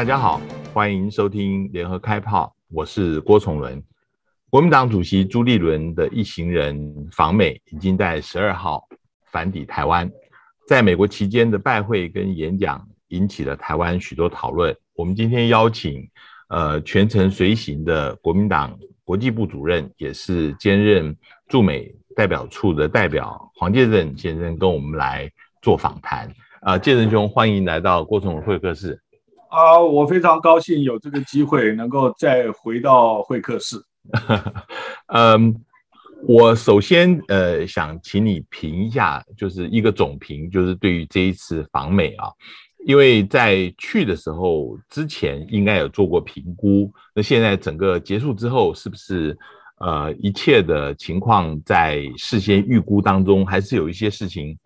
大家好，欢迎收听联合开炮，我是郭崇伦。国民党主席朱立伦的一行人访美，已经在十二号返抵台湾。在美国期间的拜会跟演讲，引起了台湾许多讨论。我们今天邀请，呃，全程随行的国民党国际部主任，也是兼任驻美代表处的代表黄介正先生，跟我们来做访谈。啊、呃，介正兄，欢迎来到郭崇伦会客室。啊，我非常高兴有这个机会能够再回到会客室。嗯，我首先呃想请你评一下，就是一个总评，就是对于这一次访美啊，因为在去的时候之前应该有做过评估，那现在整个结束之后，是不是呃一切的情况在事先预估当中，还是有一些事情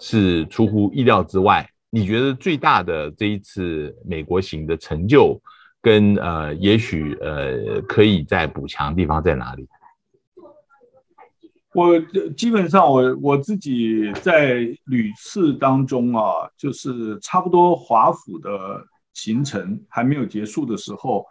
是出乎意料之外？你觉得最大的这一次美国行的成就，跟呃，也许呃，可以再补强的地方在哪里？我基本上我我自己在屡次当中啊，就是差不多华府的行程还没有结束的时候，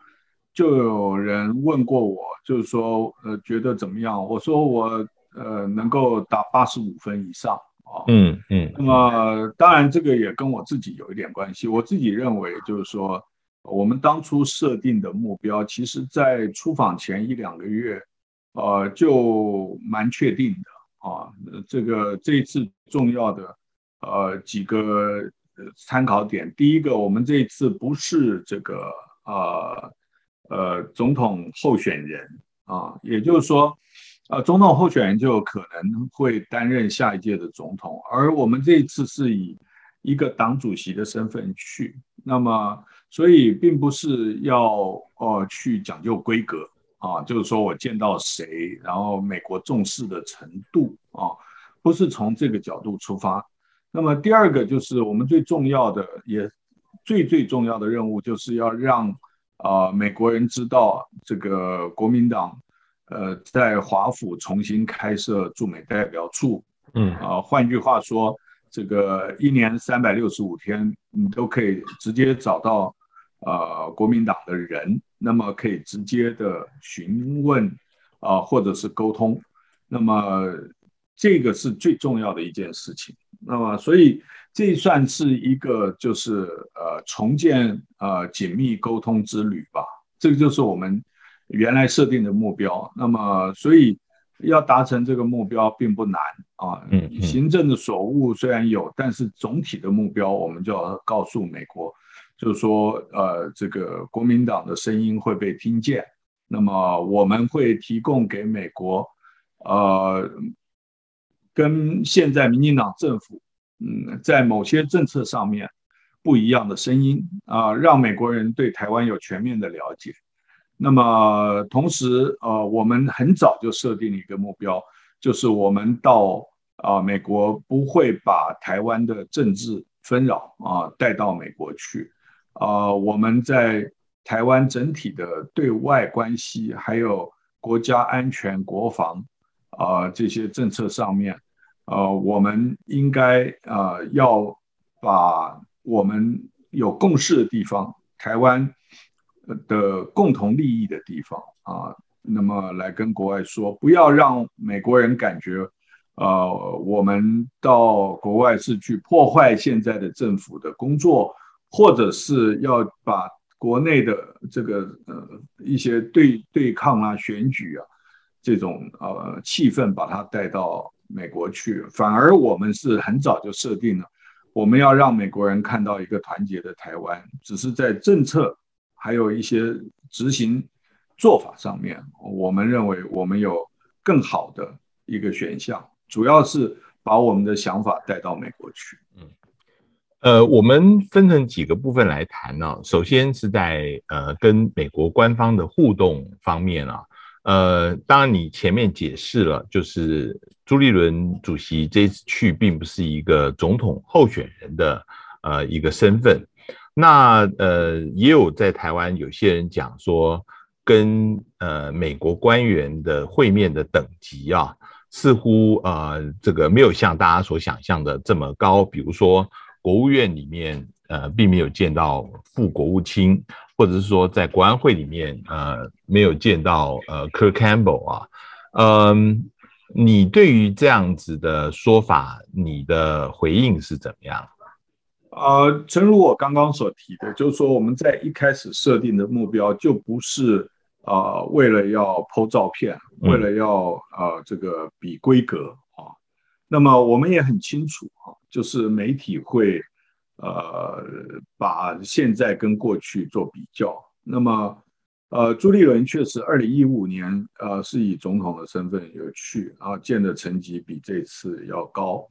就有人问过我，就是说呃，觉得怎么样？我说我呃，能够打八十五分以上。嗯嗯，那么当然这个也跟我自己有一点关系。我自己认为就是说，我们当初设定的目标，其实在出访前一两个月，呃，就蛮确定的啊。这个这一次重要的呃几个参考点，第一个，我们这一次不是这个呃呃总统候选人啊，也就是说。呃，总统候选人就可能会担任下一届的总统，而我们这一次是以一个党主席的身份去，那么所以并不是要呃去讲究规格啊，就是说我见到谁，然后美国重视的程度啊，不是从这个角度出发。那么第二个就是我们最重要的，也最最重要的任务，就是要让啊、呃、美国人知道这个国民党。呃，在华府重新开设驻美代表处，嗯啊，换句话说，这个一年三百六十五天，你都可以直接找到呃国民党的人，那么可以直接的询问啊、呃，或者是沟通，那么这个是最重要的一件事情。那么，所以这算是一个就是呃重建呃紧密沟通之旅吧。这个就是我们。原来设定的目标，那么所以要达成这个目标并不难啊。嗯，行政的所务虽然有，但是总体的目标我们就要告诉美国，就是说，呃，这个国民党的声音会被听见。那么我们会提供给美国，呃，跟现在民进党政府，嗯，在某些政策上面不一样的声音啊，让美国人对台湾有全面的了解。那么同时，呃，我们很早就设定了一个目标，就是我们到啊、呃、美国不会把台湾的政治纷扰啊、带到美国去，啊、呃，我们在台湾整体的对外关系，还有国家安全、国防啊、这些政策上面，呃，我们应该啊、呃、要把我们有共识的地方，台湾。的共同利益的地方啊，那么来跟国外说，不要让美国人感觉，呃，我们到国外是去破坏现在的政府的工作，或者是要把国内的这个呃一些对对抗啊、选举啊这种呃气氛把它带到美国去，反而我们是很早就设定了，我们要让美国人看到一个团结的台湾，只是在政策。还有一些执行做法上面，我们认为我们有更好的一个选项，主要是把我们的想法带到美国去。嗯，呃，我们分成几个部分来谈呢、首先是在呃跟美国官方的互动方面啊，呃，当然你前面解释了，就是朱立伦主席这次去并不是一个总统候选人的呃一个身份。那呃，也有在台湾有些人讲说，跟呃美国官员的会面的等级啊，似乎呃这个没有像大家所想象的这么高。比如说，国务院里面呃，并没有见到副国务卿，或者是说在国安会里面呃没有见到呃 Kurt Campbell 啊，嗯，你对于这样子的说法，你的回应是怎么样？呃，诚如我刚刚所提的，就是说我们在一开始设定的目标就不是呃为了要 po 照片，为了要呃这个比规格啊。那么我们也很清楚啊，就是媒体会呃把现在跟过去做比较。那么呃朱立伦确实二零一五年呃是以总统的身份有去，然后见的成绩比这次要高。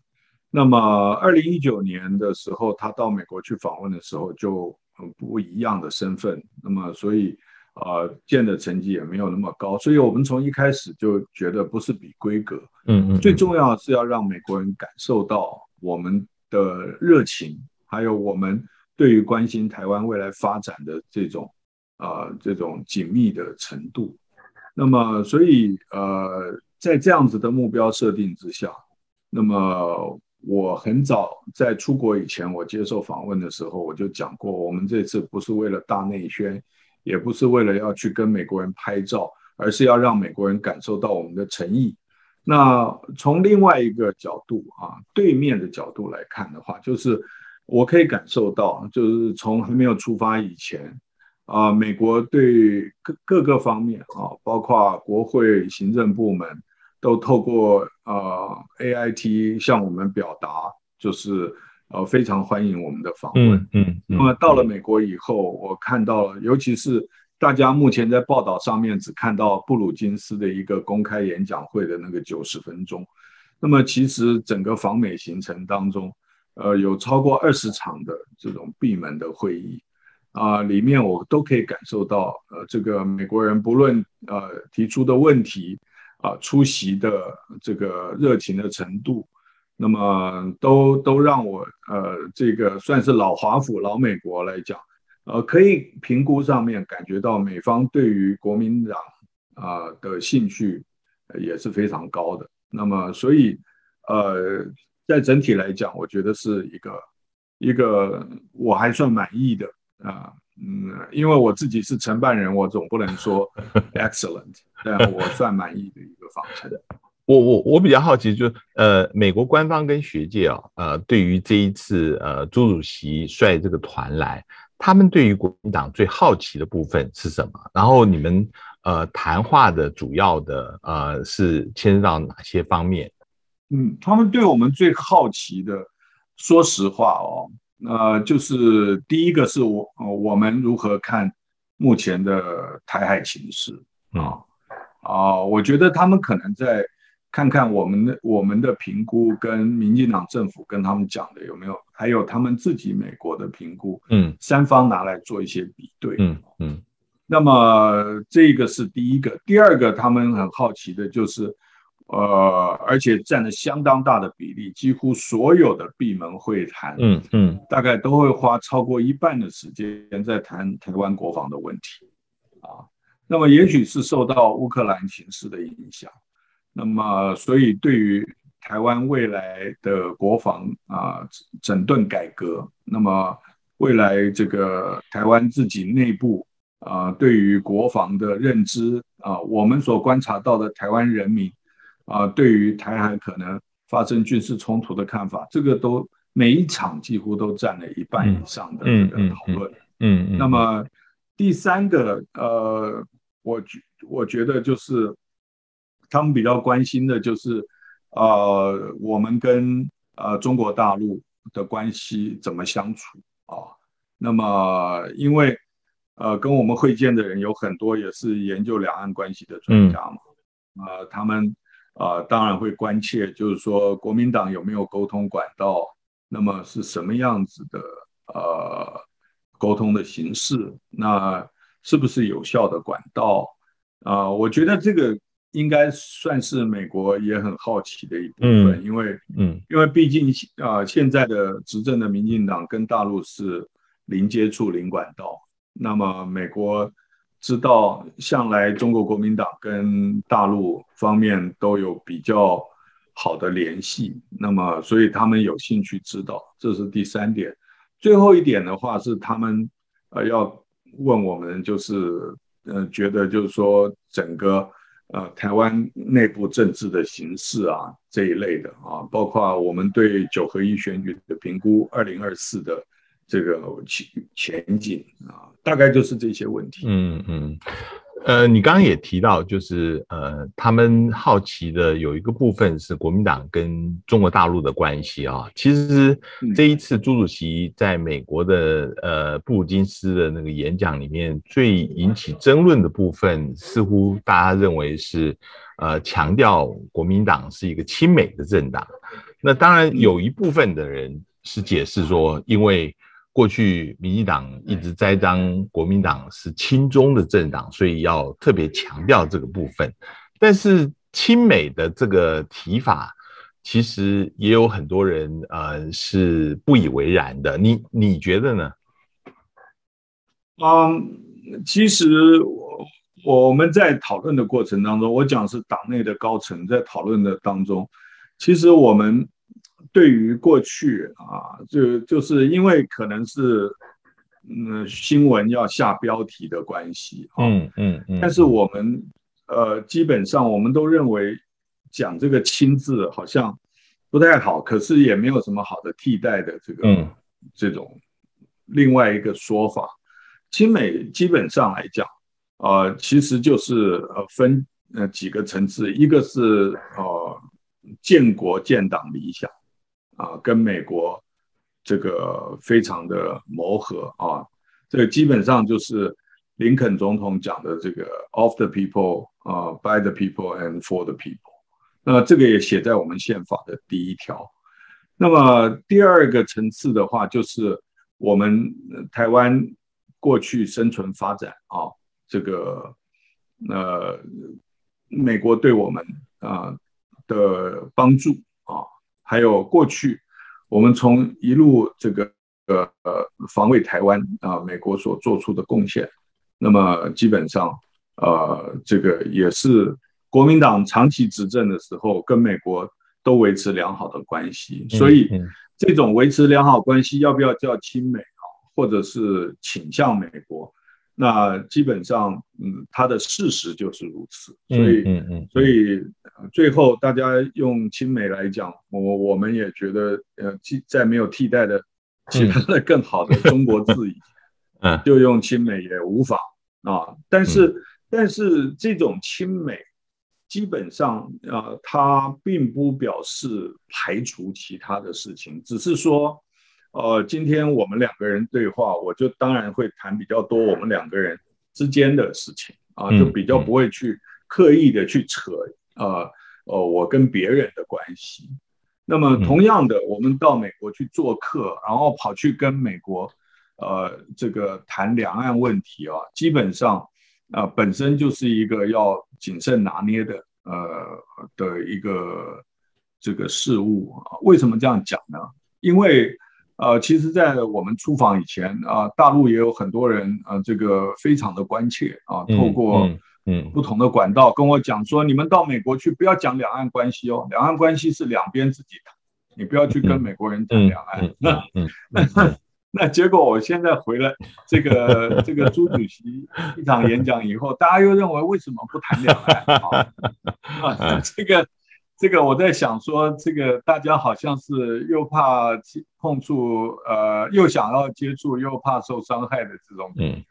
那么，二零一九年的时候，他到美国去访问的时候，就很不一样的身份。那么，所以，呃，见的成绩也没有那么高。所以我们从一开始就觉得不是比规格，嗯嗯，最重要是要让美国人感受到我们的热情，还有我们对于关心台湾未来发展的这种，呃，这种紧密的程度。那么，所以，呃，在这样子的目标设定之下，那么。我很早在出国以前，我接受访问的时候，我就讲过，我们这次不是为了大内宣，也不是为了要去跟美国人拍照，而是要让美国人感受到我们的诚意。那从另外一个角度啊，对面的角度来看的话，就是我可以感受到，就是从还没有出发以前啊，美国对各各个方面啊，包括国会行政部门。都透过呃 AIT 向我们表达，就是呃非常欢迎我们的访问。嗯，嗯，那么到了美国以后，我看到了，尤其是大家目前在报道上面只看到布鲁金斯的一个公开演讲会的那个九十分钟，那么其实整个访美行程当中，呃，有超过二十场的这种闭门的会议啊，呃，里面我都可以感受到，呃，这个美国人不论呃提出的问题。啊，出席的这个热情的程度，那么都都让我呃，这个算是老华府、老美国来讲，呃，可以评估上面感觉到美方对于国民党啊的兴趣也是非常高的。那么，所以呃，在整体来讲，我觉得是一个一个我还算满意的啊。嗯，因为我自己是承办人，我总不能说 excellent，但我算满意的一个访谈。我我我比较好奇，就是呃，美国官方跟学界啊、哦，呃，对于这一次呃朱主席率这个团来，他们对于国民党最好奇的部分是什么？然后你们呃谈话的主要的呃是牵涉到哪些方面？嗯，他们对我们最好奇的，说实话哦。呃，就是第一个是我，我们如何看目前的台海形势啊啊？我觉得他们可能在看看我们的我们的评估跟民进党政府跟他们讲的有没有，还有他们自己美国的评估，嗯，三方拿来做一些比对，嗯嗯。那么这个是第一个，第二个他们很好奇的就是。呃，而且占了相当大的比例，几乎所有的闭门会谈，嗯嗯，大概都会花超过一半的时间在谈台湾国防的问题，啊，那么也许是受到乌克兰形势的影响，那么所以对于台湾未来的国防啊整顿改革，那么未来这个台湾自己内部啊对于国防的认知啊，我们所观察到的台湾人民。啊，对于台海可能发生军事冲突的看法，这个都每一场几乎都占了一半以上的这个讨论。嗯嗯，嗯。那么第三个，呃，我觉我觉得就是他们比较关心的就是，呃，我们跟呃中国大陆的关系怎么相处啊？那么因为呃跟我们会见的人有很多也是研究两岸关系的专家嘛，呃，他们。啊、呃，当然会关切，就是说国民党有没有沟通管道，那么是什么样子的呃沟通的形式，那是不是有效的管道啊、呃？我觉得这个应该算是美国也很好奇的一部分，嗯、因为嗯，因为毕竟啊、呃，现在的执政的民进党跟大陆是零接触、零管道，那么美国。知道向来中国国民党跟大陆方面都有比较好的联系，那么所以他们有兴趣知道，这是第三点。最后一点的话是他们呃要问我们，就是呃觉得就是说整个呃台湾内部政治的形势啊这一类的啊，包括我们对九合一选举的评估，二零二四的这个前前景啊，大概就是这些问题。嗯嗯。呃，你刚刚也提到，就是呃，他们好奇的有一个部分是国民党跟中国大陆的关系啊。其实这一次朱主席在美国的呃布鲁金斯的那个演讲里面，最引起争论的部分，似乎大家认为是呃强调国民党是一个亲美的政党。那当然有一部分的人是解释说，因为过去民进党一直栽赃国民党是亲中的政党，所以要特别强调这个部分。但是亲美的这个提法，其实也有很多人呃是不以为然的。你你觉得呢？嗯，其实我我们在讨论的过程当中，我讲是党内的高层在讨论的当中，其实我们。对于过去啊，就就是因为可能是嗯新闻要下标题的关系，嗯嗯嗯，但是我们呃基本上我们都认为讲这个“亲”字好像不太好，可是也没有什么好的替代的这个、嗯、这种另外一个说法。亲美基本上来讲，呃，其实就是呃分呃几个层次，一个是呃建国建党理想。啊，跟美国这个非常的磨合啊，这个基本上就是林肯总统讲的这个 “of the people” 啊，“by the people and for the people”。那这个也写在我们宪法的第一条。那么第二个层次的话，就是我们台湾过去生存发展啊，这个呃，美国对我们啊的帮助。还有过去，我们从一路这个呃呃防卫台湾啊，美国所做出的贡献，那么基本上呃这个也是国民党长期执政的时候跟美国都维持良好的关系，所以这种维持良好关系要不要叫亲美啊，或者是倾向美国？那基本上，嗯，它的事实就是如此，所以，嗯嗯，所以最后大家用亲美来讲，我我们也觉得，呃，在没有替代的其他的更好的中国字以前，嗯，就用亲美也无妨啊。但是，但是这种亲美，基本上啊，它并不表示排除其他的事情，只是说。呃，今天我们两个人对话，我就当然会谈比较多我们两个人之间的事情啊，就比较不会去刻意的去扯呃呃我跟别人的关系。那么同样的，我们到美国去做客，然后跑去跟美国呃这个谈两岸问题啊，基本上啊、呃、本身就是一个要谨慎拿捏的呃的一个这个事物啊。为什么这样讲呢？因为呃，其实，在我们出访以前啊，大陆也有很多人啊，这个非常的关切啊，透过嗯不同的管道跟我讲说，你们到美国去不要讲两岸关系哦，两岸关系是两边自己谈，你不要去跟美国人谈两岸。那那 那结果我现在回来，这个这个朱主席一场演讲以后，大家又认为为什么不谈两岸 啊？这个。这个我在想说，这个大家好像是又怕碰触，呃，又想要接触，又怕受伤害的这种。嗯。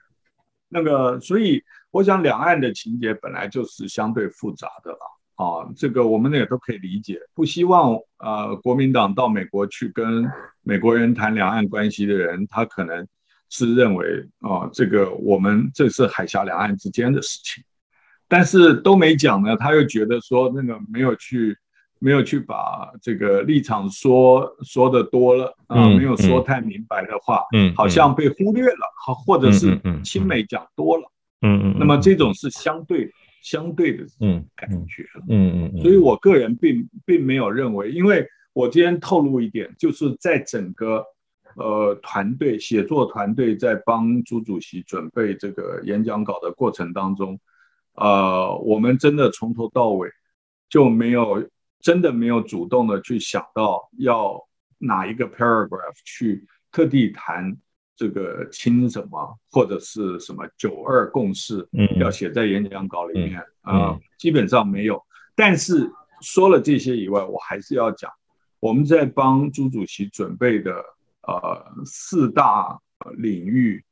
那个，所以我想，两岸的情节本来就是相对复杂的了啊。这个我们也都可以理解。不希望呃国民党到美国去跟美国人谈两岸关系的人，他可能是认为啊，这个我们这是海峡两岸之间的事情。但是都没讲呢，他又觉得说那个没有去，没有去把这个立场说说的多了啊，没有说太明白的话，嗯，好像被忽略了，好，或者是亲美讲多了，嗯嗯，那么这种是相对相对的嗯感觉，嗯嗯，所以我个人并并没有认为，因为我今天透露一点，就是在整个呃团队写作团队在帮朱主席准备这个演讲稿的过程当中。呃，我们真的从头到尾就没有真的没有主动的去想到要哪一个 paragraph 去特地谈这个亲什么或者是什么九二共识，嗯，要写在演讲稿里面啊、基本上没有。但是说了这些以外，我还是要讲，我们在帮朱主席准备的呃四大领域，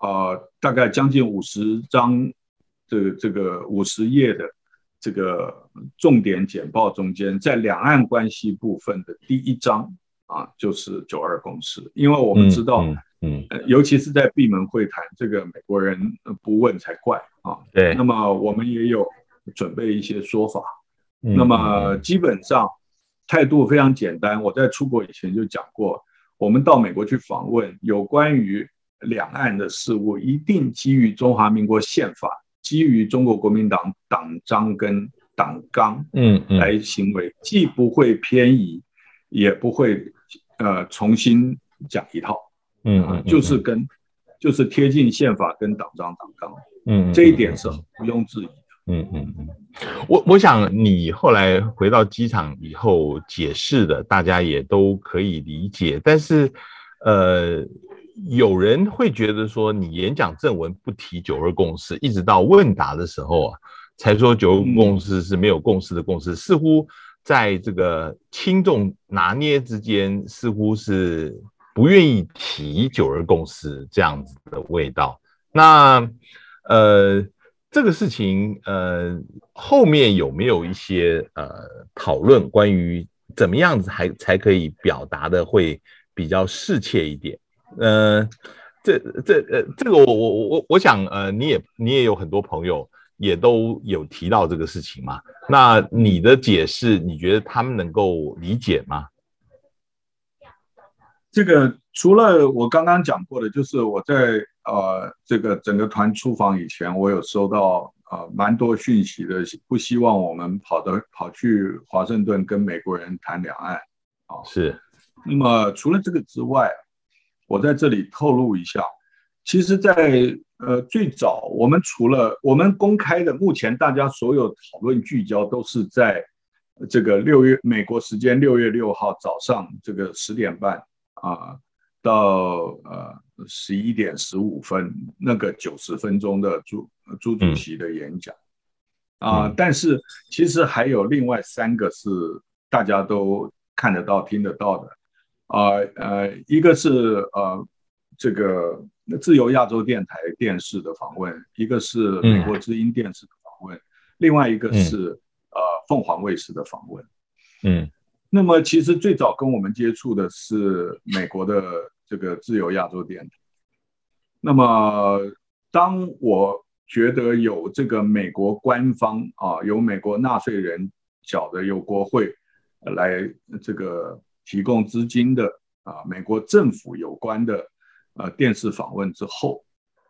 呃，大概将近五十张，这个这个五十页的这个重点简报中间，在两岸关系部分的第一章。啊，就是九二共识，因为我们知道，嗯，尤其是在闭门会谈，这个美国人不问才怪啊。对，那么我们也有准备一些说法。嗯、那么基本上态度非常简单。我在出国以前就讲过，我们到美国去访问，有关于两岸的事务，一定基于中华民国宪法，基于中国国民党党章跟党纲，嗯，来行为，既不会偏移。也不会，呃，重新讲一套，嗯，嗯，就是跟，就是贴近宪法跟党章党纲，嗯，这一点是毋庸置疑的，嗯嗯嗯。我我想你后来回到机场以后解释的，大家也都可以理解，但是，呃，有人会觉得说你演讲正文不提九二共识，一直到问答的时候啊，才说九二共识是没有共识的共识，嗯、似乎。在这个轻重拿捏之间，似乎是不愿意提九二共识这样子的味道。那呃，这个事情呃，后面有没有一些呃讨论，关于怎么样子还才可以表达的会比较适切一点？呃，这这呃，这个我我我我想呃，你也你也有很多朋友。也都有提到这个事情嘛？那你的解释，你觉得他们能够理解吗？这个除了我刚刚讲过的，就是我在呃这个整个团出访以前，我有收到呃蛮多讯息的，不希望我们跑的跑去华盛顿跟美国人谈两岸啊。是。那么除了这个之外，我在这里透露一下，其实，在呃，最早我们除了我们公开的，目前大家所有讨论聚焦都是在这个六月美国时间六月六号早上这个十点半啊到呃十一点十五分那个九十分钟的朱朱主席的演讲。啊，但是其实还有另外三个是大家都看得到听得到的啊呃，一个是呃这个。自由亚洲电台电视的访问，一个是美国之音电视的访问，嗯、另外一个是、嗯、呃凤凰卫视的访问。嗯，那么其实最早跟我们接触的是美国的这个自由亚洲电台。那么当我觉得有这个美国官方啊，有美国纳税人缴的，有国会来这个提供资金的啊，美国政府有关的。呃，电视访问之后，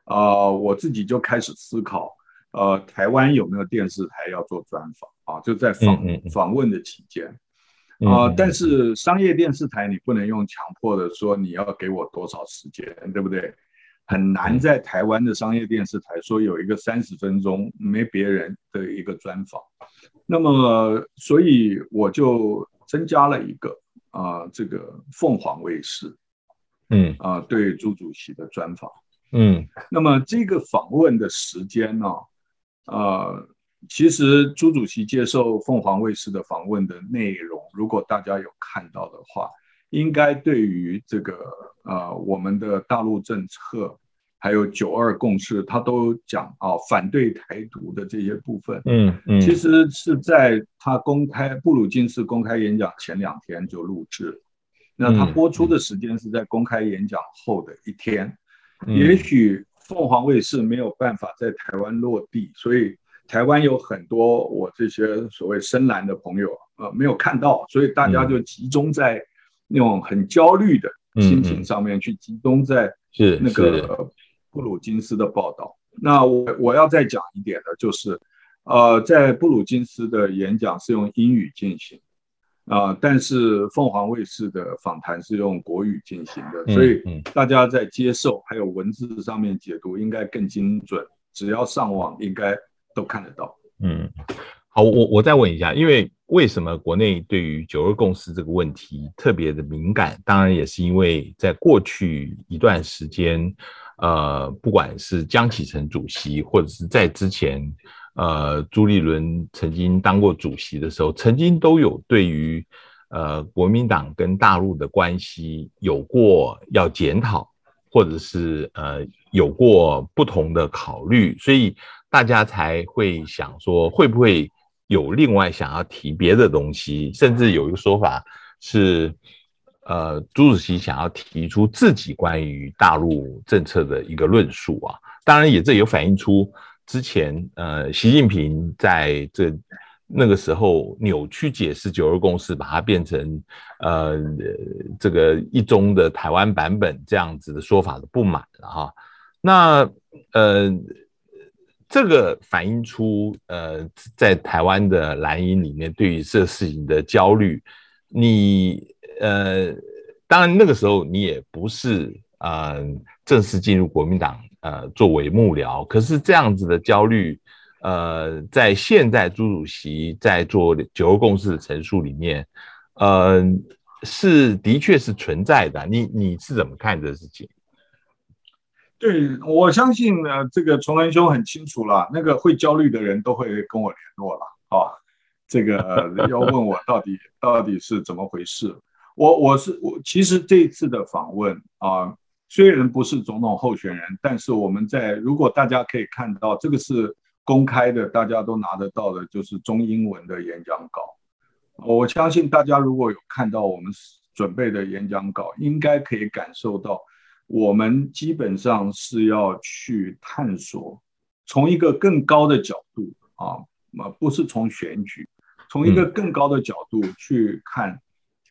啊、呃，我自己就开始思考，呃，台湾有没有电视台要做专访啊？就在访访问的期间，啊、呃，但是商业电视台你不能用强迫的说你要给我多少时间，对不对？很难在台湾的商业电视台说有一个三十分钟没别人的一个专访，那么所以我就增加了一个啊、呃，这个凤凰卫视。嗯啊，对朱主席的专访，嗯，那么这个访问的时间呢，呃，其实朱主席接受凤凰卫视的访问的内容，如果大家有看到的话，应该对于这个呃我们的大陆政策，还有九二共识，他都讲啊，反对台独的这些部分，嗯嗯，其实是在他公开布鲁金斯公开演讲前两天就录制。那他播出的时间是在公开演讲后的一天，嗯、也许凤凰卫视没有办法在台湾落地，所以台湾有很多我这些所谓深蓝的朋友呃没有看到，所以大家就集中在那种很焦虑的心情上面去集中在那个布鲁金斯的报道。那我我要再讲一点的就是，呃，在布鲁金斯的演讲是用英语进行。啊、呃，但是凤凰卫视的访谈是用国语进行的，所以大家在接受还有文字上面解读应该更精准，只要上网应该都看得到。嗯，好，我我再问一下，因为为什么国内对于九二共识这个问题特别的敏感？当然也是因为在过去一段时间，呃，不管是江启臣主席，或者是在之前，呃，朱立伦曾经当过主席的时候，曾经都有对于呃国民党跟大陆的关系有过要检讨。或者是呃有过不同的考虑，所以大家才会想说，会不会有另外想要提别的东西？甚至有一个说法是，呃，朱主席想要提出自己关于大陆政策的一个论述啊。当然，也这有反映出之前呃习近平在这。那个时候扭曲解释九二共识，把它变成呃这个一中的台湾版本这样子的说法的不满了哈。那呃这个反映出呃在台湾的蓝营里面对于这事情的焦虑。你呃当然那个时候你也不是呃正式进入国民党呃作为幕僚，可是这样子的焦虑。呃，在现在朱主席在做九二共识的陈述里面，呃，是的确是存在的。你你是怎么看这个事情？对，我相信呢，这个崇文兄很清楚了，那个会焦虑的人都会跟我联络了啊。这个 要问我到底到底是怎么回事？我我是我，其实这一次的访问啊，虽然不是总统候选人，但是我们在如果大家可以看到这个是。公开的，大家都拿得到的，就是中英文的演讲稿。我相信大家如果有看到我们准备的演讲稿，应该可以感受到，我们基本上是要去探索，从一个更高的角度啊，不是从选举，从一个更高的角度去看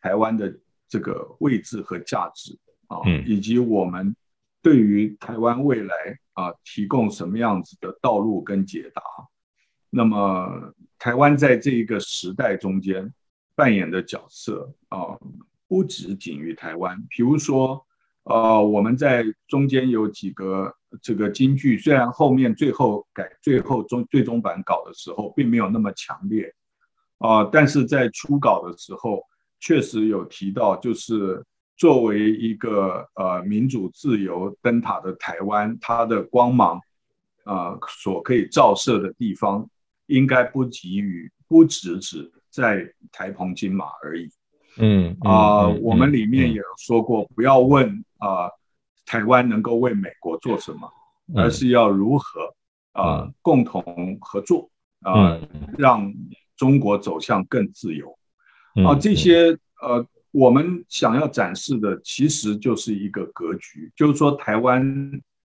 台湾的这个位置和价值啊，以及我们对于台湾未来。啊，提供什么样子的道路跟解答？那么，台湾在这一个时代中间扮演的角色啊，不止仅于台湾。比如说，呃，我们在中间有几个这个金句，虽然后面最后改最后中最终版稿的时候并没有那么强烈啊，但是在初稿的时候确实有提到，就是。作为一个呃民主自由灯塔的台湾，它的光芒啊、呃、所可以照射的地方，应该不给予不只只在台澎金马而已。嗯啊，我们里面也有说过，不要问啊、呃、台湾能够为美国做什么，而是要如何啊、呃、共同合作啊、呃，让中国走向更自由。啊，这些呃。我们想要展示的其实就是一个格局，就是说台湾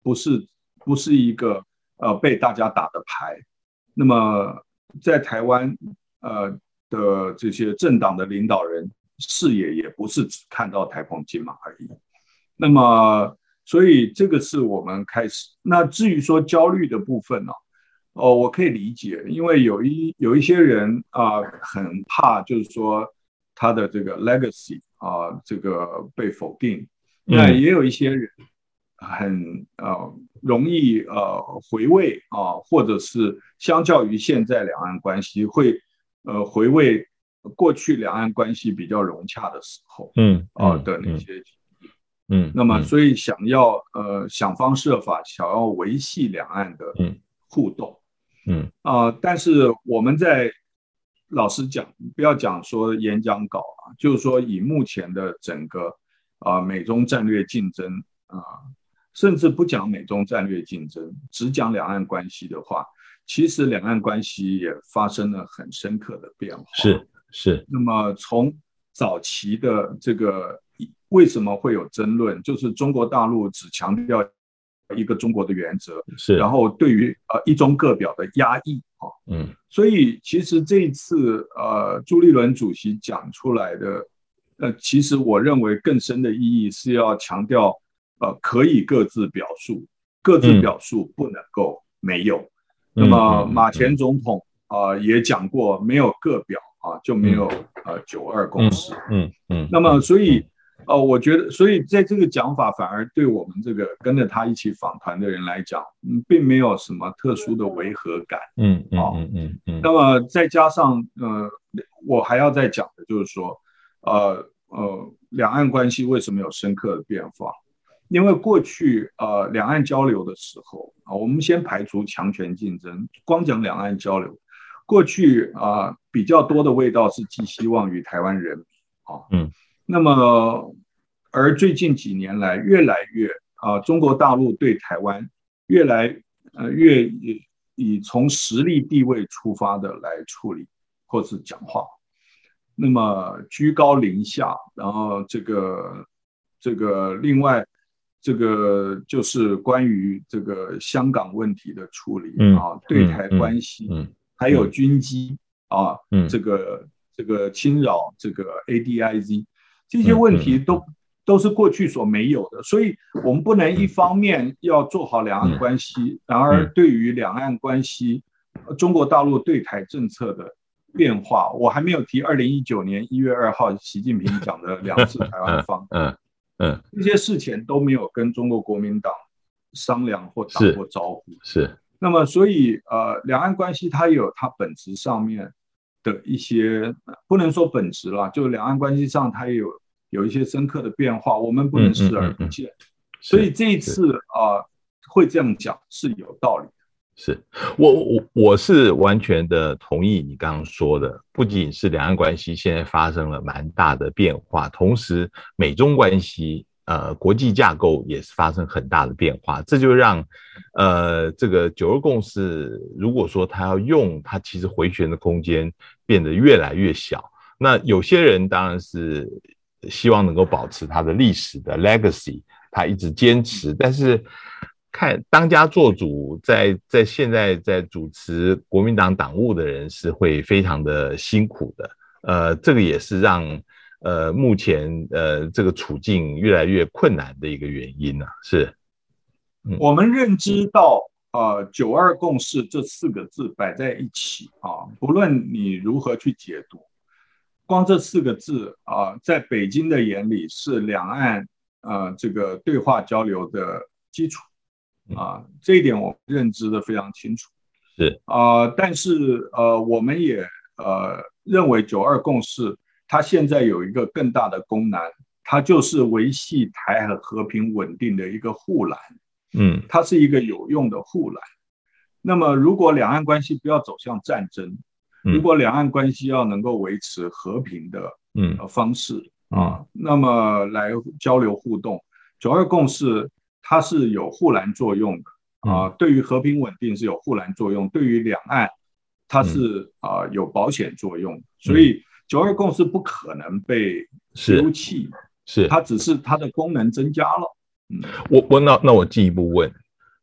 不是不是一个呃被大家打的牌。那么在台湾呃的这些政党的领导人视野也不是只看到台澎金马而已。那么所以这个是我们开始。那至于说焦虑的部分呢、啊？哦，我可以理解，因为有一有一些人啊、呃、很怕，就是说。他的这个 legacy 啊，这个被否定，那也有一些人很呃容易呃回味啊，或者是相较于现在两岸关系会呃回味过去两岸关系比较融洽的时候，嗯啊的那些嗯，那么所以想要呃想方设法想要维系两岸的互动，嗯啊，但是我们在。老实讲，不要讲说演讲稿啊，就是说以目前的整个啊美中战略竞争啊，甚至不讲美中战略竞争，只讲两岸关系的话，其实两岸关系也发生了很深刻的变化。是是。那么从早期的这个为什么会有争论，就是中国大陆只强调一个中国的原则，是，然后对于呃一中各表的压抑。啊，嗯，所以其实这一次，呃，朱立伦主席讲出来的，呃，其实我认为更深的意义是要强调，呃，可以各自表述，各自表述不能够没有。嗯、那么马前总统啊、呃、也讲过，没有各表啊就没有呃九二共识。嗯嗯。嗯嗯那么所以哦，我觉得，所以在这个讲法反而对我们这个跟着他一起访团的人来讲，嗯，并没有什么特殊的违和感。嗯嗯嗯嗯嗯。那么再加上呃，我还要再讲的就是说，呃呃，两岸关系为什么有深刻的变化？因为过去呃两岸交流的时候啊，我们先排除强权竞争，光讲两岸交流，过去啊比较多的味道是寄希望于台湾人民啊。嗯。那么，而最近几年来，越来越啊，中国大陆对台湾越来呃越以以从实力地位出发的来处理或是讲话，那么居高临下，然后这个这个另外这个就是关于这个香港问题的处理啊，嗯、对台关系，嗯嗯、还有军机啊，嗯、这个这个侵扰这个 ADIZ。这些问题都都是过去所没有的，所以我们不能一方面要做好两岸关系，然而对于两岸关系，中国大陆对台政策的变化，我还没有提二零一九年一月二号习近平讲的两次台湾方案，嗯嗯，这些事情都没有跟中国国民党商量或打过招呼，是。那么，所以呃，两岸关系它有它本质上面。的一些不能说本质啦，就两岸关系上，它也有有一些深刻的变化，我们不能视而不见。嗯嗯嗯嗯、所以这一次啊、呃，会这样讲是有道理的。是我我我是完全的同意你刚刚说的，不仅是两岸关系现在发生了蛮大的变化，同时美中关系。呃，国际架构也是发生很大的变化，这就让呃这个九二共识，如果说他要用，他其实回旋的空间变得越来越小。那有些人当然是希望能够保持他的历史的 legacy，他一直坚持。但是看当家做主在，在在现在在主持国民党党务的人是会非常的辛苦的。呃，这个也是让。呃，目前呃，这个处境越来越困难的一个原因呢、啊，是，嗯、我们认知到，呃，九二共识这四个字摆在一起啊，不论你如何去解读，光这四个字啊，在北京的眼里是两岸呃这个对话交流的基础啊，这一点我们认知的非常清楚，是啊，但是呃，我们也呃认为九二共识。它现在有一个更大的功能，它就是维系台海和平稳定的一个护栏。嗯，它是一个有用的护栏。那么，如果两岸关系不要走向战争，如果两岸关系要能够维持和平的嗯方式啊，那么来交流互动，九二共识它是有护栏作用的啊。对于和平稳定是有护栏作用，对于两岸它是啊有保险作用，所以。九二共识不可能被丢弃，是它只是它的功能增加了。嗯，我我那那我进一步问，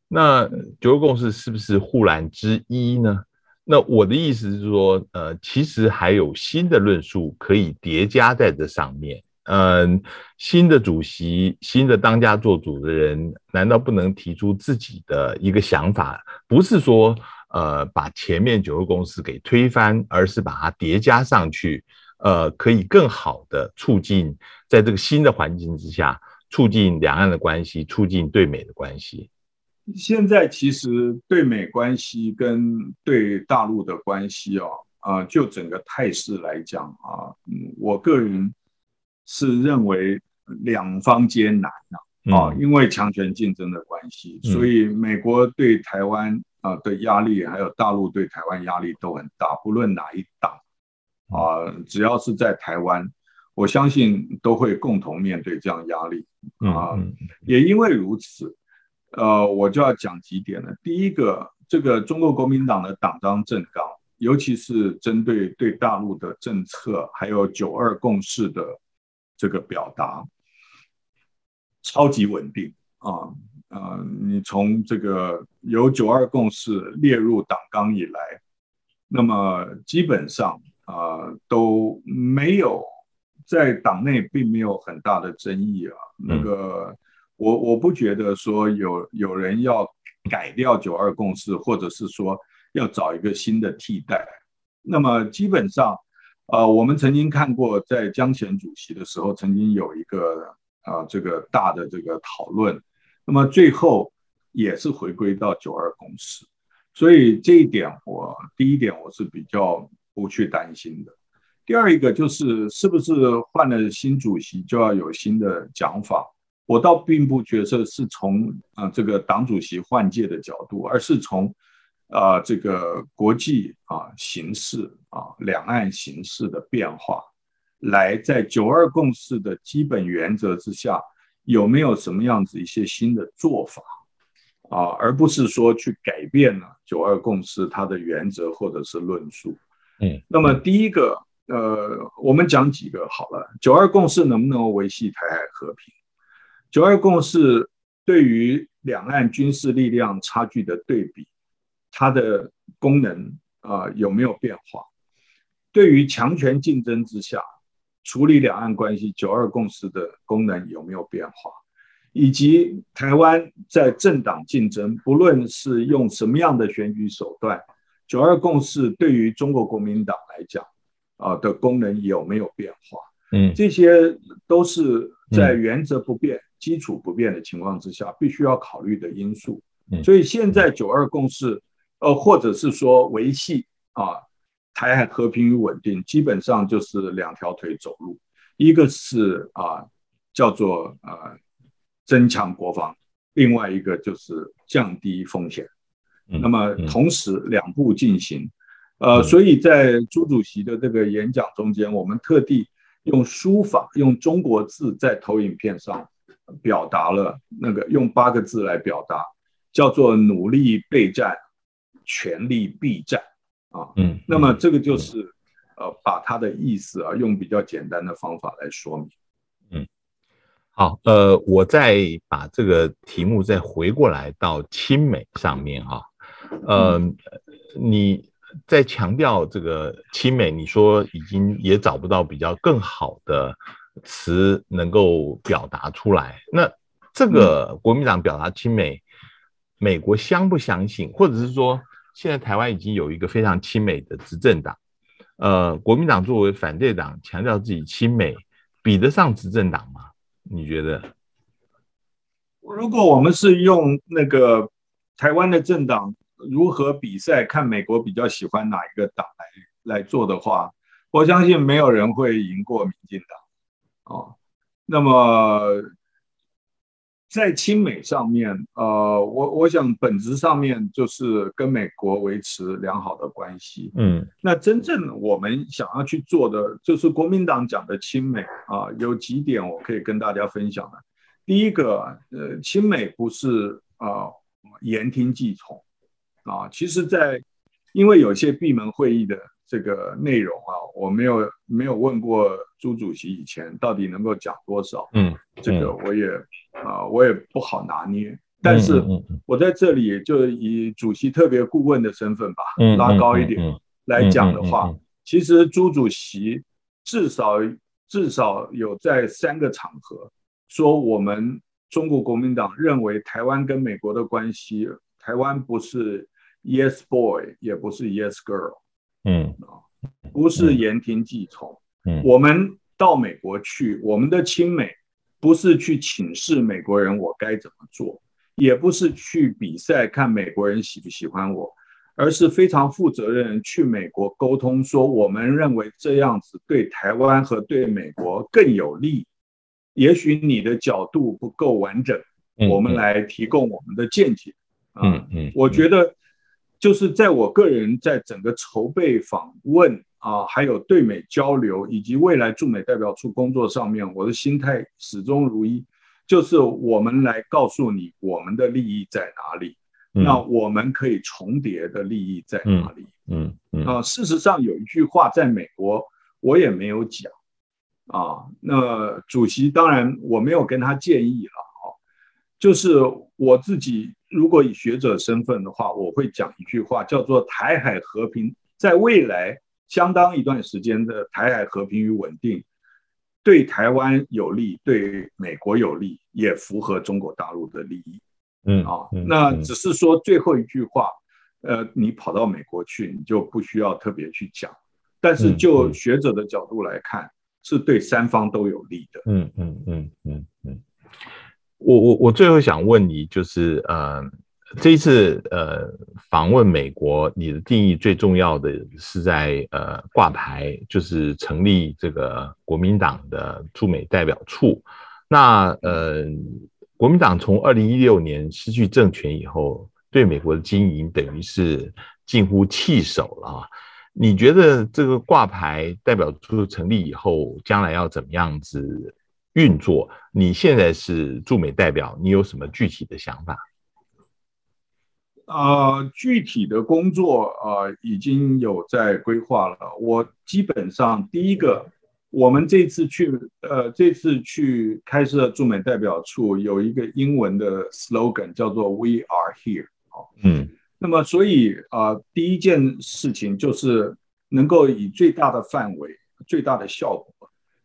那九二共识是不是护栏之一呢？那我的意思是说，呃，其实还有新的论述可以叠加在这上面。嗯、呃，新的主席、新的当家做主的人，难道不能提出自己的一个想法？不是说。呃，把前面九个公司给推翻，而是把它叠加上去，呃，可以更好的促进在这个新的环境之下，促进两岸的关系，促进对美的关系。现在其实对美关系跟对大陆的关系啊，啊、呃，就整个态势来讲啊，嗯，我个人是认为两方皆难啊，啊，因为强权竞争的关系，嗯、所以美国对台湾。啊，的压力，还有大陆对台湾压力都很大，不论哪一党，啊，只要是在台湾，我相信都会共同面对这样压力啊。也因为如此，呃，我就要讲几点了。第一个，这个中国国民党的党章政纲，尤其是针对对大陆的政策，还有九二共识的这个表达，超级稳定啊。呃，你从这个由九二共识列入党纲以来，那么基本上啊、呃、都没有在党内并没有很大的争议啊。那个我我不觉得说有有人要改掉九二共识，或者是说要找一个新的替代。那么基本上呃，我们曾经看过，在江前主席的时候，曾经有一个啊、呃，这个大的这个讨论，那么最后也是回归到九二共识，所以这一点我第一点我是比较不去担心的。第二一个就是是不是换了新主席就要有新的讲法？我倒并不觉得是从啊、这个党主席换届的角度，而是从。啊、这个国际啊形势啊，两岸形势的变化，来在九二共识的基本原则之下，有没有什么样子一些新的做法啊？而不是说去改变了九二共识它的原则或者是论述。嗯，那么第一个，呃，我们讲几个好了。九二共识能不能维系台海和平？九二共识对于两岸军事力量差距的对比。它的功能啊、呃、有没有变化？对于强权竞争之下处理两岸关系，九二共识的功能有没有变化？以及台湾在政党竞争，不论是用什么样的选举手段，九二共识对于中国国民党来讲啊、呃、的功能有没有变化？嗯，这些都是在原则不变、嗯、基础不变的情况之下，必须要考虑的因素。嗯，所以现在九二共识。呃，或者是说维系啊，台海和平与稳定，基本上就是两条腿走路，一个是啊叫做呃增强国防，另外一个就是降低风险。那么同时两步进行，呃，所以在朱主席的这个演讲中间，我们特地用书法，用中国字在投影片上表达了那个用八个字来表达，叫做努力备战。全力避战啊，嗯，那么这个就是，呃，把他的意思啊，用比较简单的方法来说明，嗯，好，呃，我再把这个题目再回过来到亲美上面哈，呃，你在强调这个亲美，你说已经也找不到比较更好的词能够表达出来，那这个国民党表达亲美，美国相不相信，或者是说？现在台湾已经有一个非常亲美的执政党，呃，国民党作为反对党，强调自己亲美，比得上执政党吗？你觉得？如果我们是用那个台湾的政党如何比赛，看美国比较喜欢哪一个党来来做的话，我相信没有人会赢过民进党。哦，那么。在亲美上面，呃，我我想本质上面就是跟美国维持良好的关系。嗯，那真正我们想要去做的，就是国民党讲的亲美啊，有几点我可以跟大家分享的。第一个，呃，亲美不是啊言听计从啊，其实，在因为有些闭门会议的。这个内容啊，我没有没有问过朱主席以前到底能够讲多少，嗯，这个我也啊、呃、我也不好拿捏。但是我在这里就以主席特别顾问的身份吧，拉高一点来讲的话，其实朱主席至少至少有在三个场合说，我们中国国民党认为台湾跟美国的关系，台湾不是 Yes boy，也不是 Yes girl。嗯啊，不是言听计从。嗯，我们到美国去，我们的亲美不是去请示美国人我该怎么做，也不是去比赛看美国人喜不喜欢我，而是非常负责任去美国沟通，说我们认为这样子对台湾和对美国更有利。也许你的角度不够完整，我们来提供我们的见解。嗯嗯，我觉得。就是在我个人在整个筹备访问啊，还有对美交流以及未来驻美代表处工作上面，我的心态始终如一，就是我们来告诉你我们的利益在哪里，嗯、那我们可以重叠的利益在哪里？嗯嗯，嗯啊，事实上有一句话在美国我也没有讲啊，那主席当然我没有跟他建议了啊，就是我自己。如果以学者身份的话，我会讲一句话，叫做“台海和平在未来相当一段时间的台海和平与稳定，对台湾有利，对美国有利，也符合中国大陆的利益。”嗯啊，那只是说最后一句话，呃，你跑到美国去，你就不需要特别去讲。但是就学者的角度来看，嗯、是对三方都有利的。嗯嗯嗯嗯嗯。我我我最后想问你，就是呃，这一次呃访问美国，你的定义最重要的是在呃挂牌，就是成立这个国民党的驻美代表处。那呃，国民党从二零一六年失去政权以后，对美国的经营等于是近乎弃守了。你觉得这个挂牌代表处成立以后，将来要怎么样子？运作，你现在是驻美代表，你有什么具体的想法？呃，具体的工作呃已经有在规划了。我基本上第一个，我们这次去呃这次去开设驻美代表处有一个英文的 slogan 叫做 “We are here”。嗯，那么所以啊、呃，第一件事情就是能够以最大的范围、最大的效果。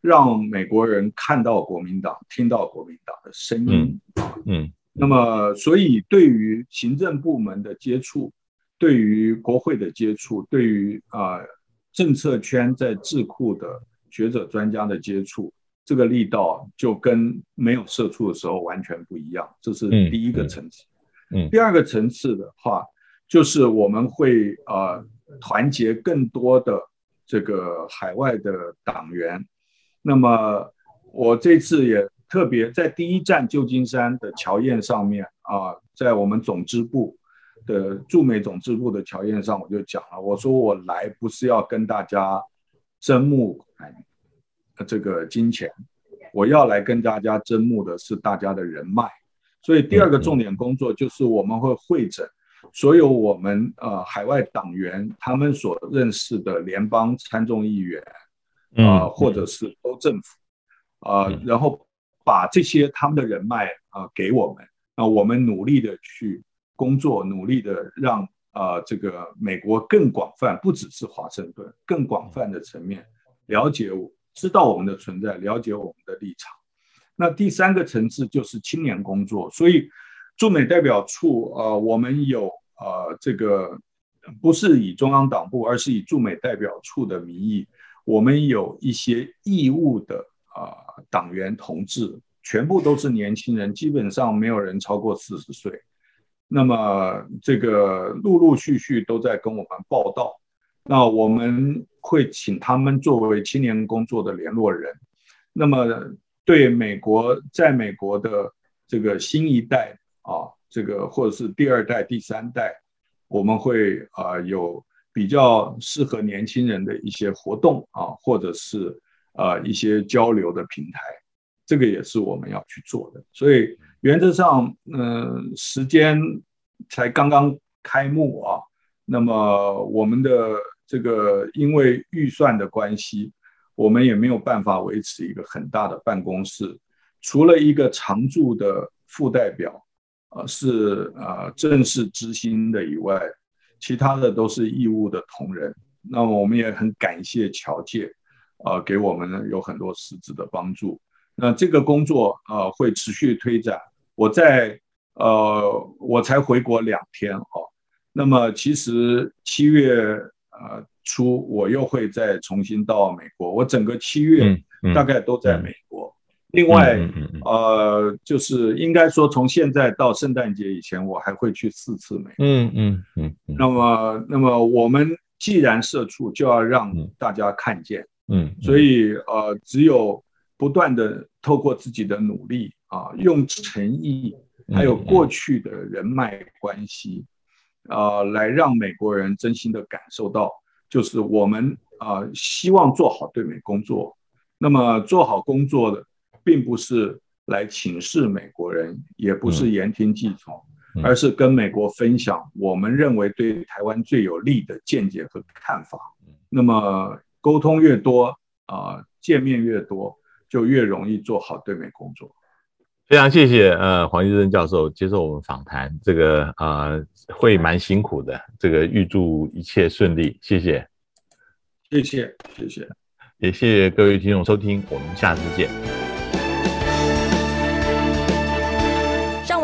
让美国人看到国民党，听到国民党的声音。嗯，嗯，那么，所以对于行政部门的接触，对于国会的接触，对于啊、呃、政策圈在智库的学者专家的接触，这个力道就跟没有社畜的时候完全不一样。这是第一个层次。嗯，嗯，第二个层次的话，就是我们会啊、呃、团结更多的这个海外的党员。那么我这次也特别在第一站旧金山的侨宴上面啊，在我们总支部的驻美总支部的侨宴上，我就讲了，我说我来不是要跟大家争募这个金钱，我要来跟大家争募的是大家的人脉。所以第二个重点工作就是我们会会诊所有我们呃海外党员他们所认识的联邦参众议员。啊、呃，或者是州政府，啊、呃，然后把这些他们的人脉啊、呃、给我们，那我们努力的去工作，努力的让啊、呃、这个美国更广泛，不只是华盛顿，更广泛的层面了解我，知道我们的存在，了解我们的立场。那第三个层次就是青年工作，所以驻美代表处啊、呃，我们有啊、呃、这个不是以中央党部，而是以驻美代表处的名义。我们有一些义务的啊党员同志，全部都是年轻人，基本上没有人超过四十岁。那么这个陆陆续续都在跟我们报道，那我们会请他们作为青年工作的联络人。那么对美国，在美国的这个新一代啊，这个或者是第二代、第三代，我们会啊有。比较适合年轻人的一些活动啊，或者是呃一些交流的平台，这个也是我们要去做的。所以原则上，嗯、时间才刚刚开幕啊，那么我们的这个因为预算的关系，我们也没有办法维持一个很大的办公室，除了一个常驻的副代表，呃，是呃正式执行的以外。其他的都是义务的同仁，那么我们也很感谢侨界，呃，给我们有很多实质的帮助。那这个工作呃会持续推展。我在呃我才回国两天哦，那么其实七月呃初我又会再重新到美国，我整个七月大概都在美另外，呃，就是应该说，从现在到圣诞节以前，我还会去四次美国。嗯嗯嗯。那么，那么我们既然社畜，就要让大家看见。嗯。所以，呃，只有不断的透过自己的努力啊，用诚意，还有过去的人脉关系，啊，来让美国人真心的感受到，就是我们啊，希望做好对美工作。那么，做好工作的。并不是来请示美国人，也不是言听计从，而是跟美国分享我们认为对台湾最有利的见解和看法。那么沟通越多啊，见面越多，就越容易做好对美工作。非常谢谢呃黄医生教授接受我们访谈，这个呃会蛮辛苦的，这个预祝一切顺利，谢谢，谢谢谢谢，也谢谢各位听众收听，我们下次见。